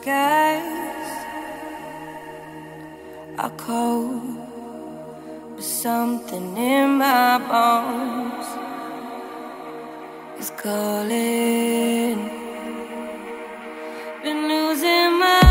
skies are cold, but something in my bones is calling. Been losing my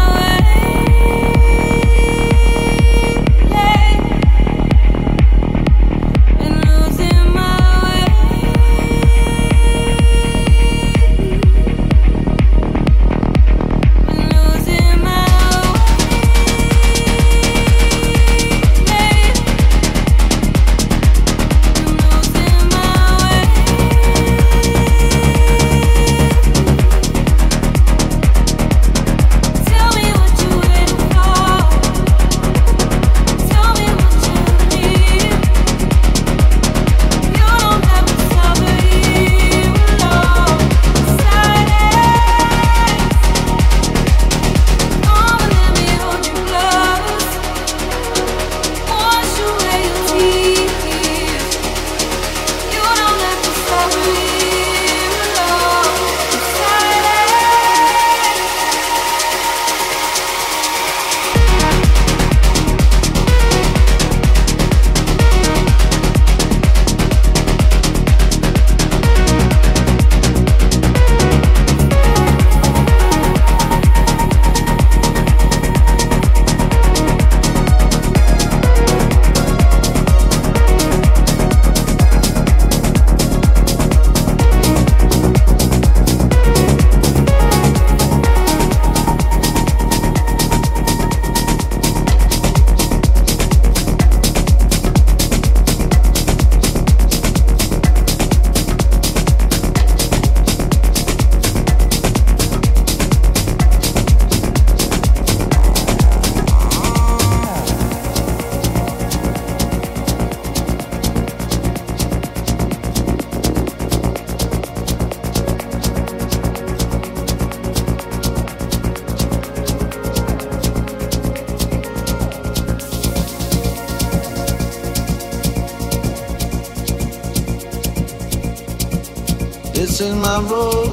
Is my road,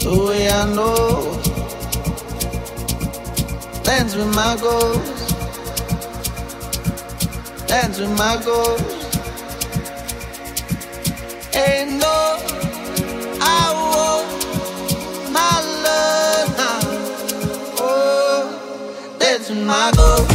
the way I know. Dance with my goals, dance with my goals. Ain't no, I my love now. Oh, with my goals,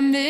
jamais